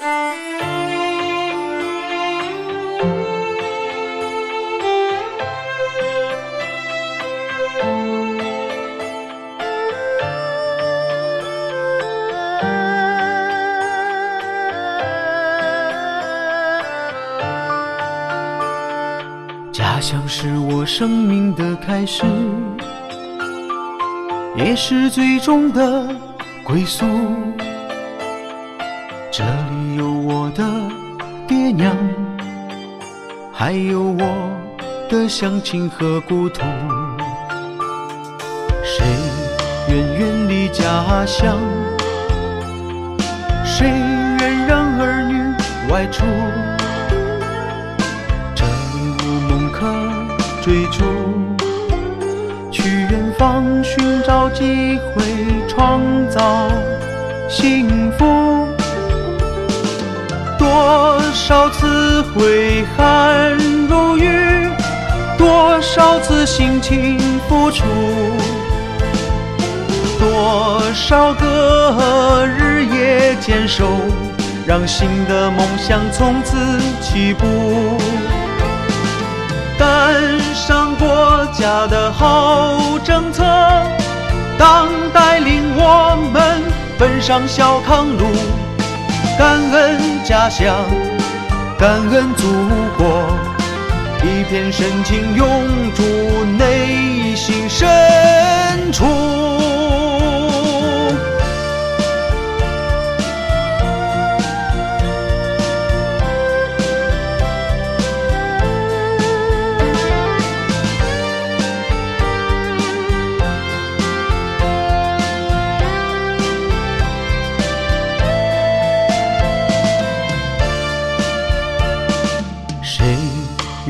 家乡是我生命的开始，也是最终的归宿。这里有我的爹娘，还有我的乡亲和故土。谁愿远离家乡？谁愿让儿女外出？这里无梦可追逐，去远方寻找机会，创造幸福。多少次挥汗如雨，多少次辛勤付出，多少个日夜坚守，让新的梦想从此起步。赶上国家的好政策，党带领我们奔上小康路。感恩家乡，感恩祖国，一片深情永驻内心深处。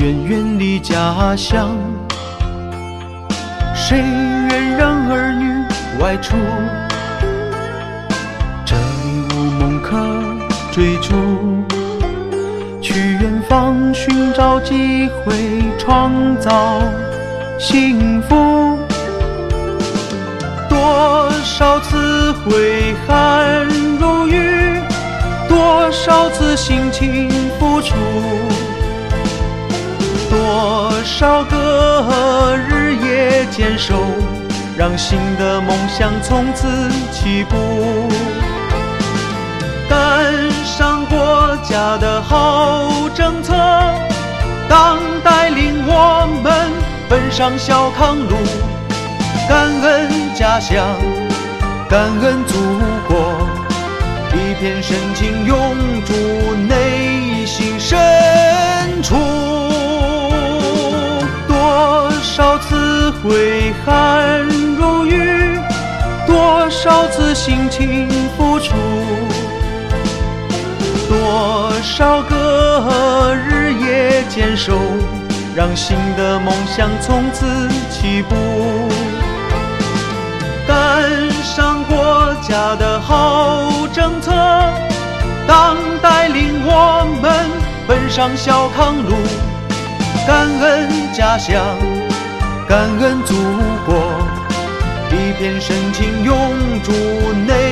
愿远离家乡？谁愿让儿女外出？这里无梦可追逐，去远方寻找机会，创造幸福。多少次挥汗如雨，多少次辛勤付出。多少个日夜坚守，让新的梦想从此起步。赶上国家的好政策，党带领我们奔上小康路。感恩家乡，感恩祖国，一片深情永驻内心深处。挥汗如雨，多少次辛勤付出，多少个日夜坚守，让新的梦想从此起步。赶上国家的好政策，党带领我们奔上小康路。感恩家乡，感恩祖国，一片深情永驻内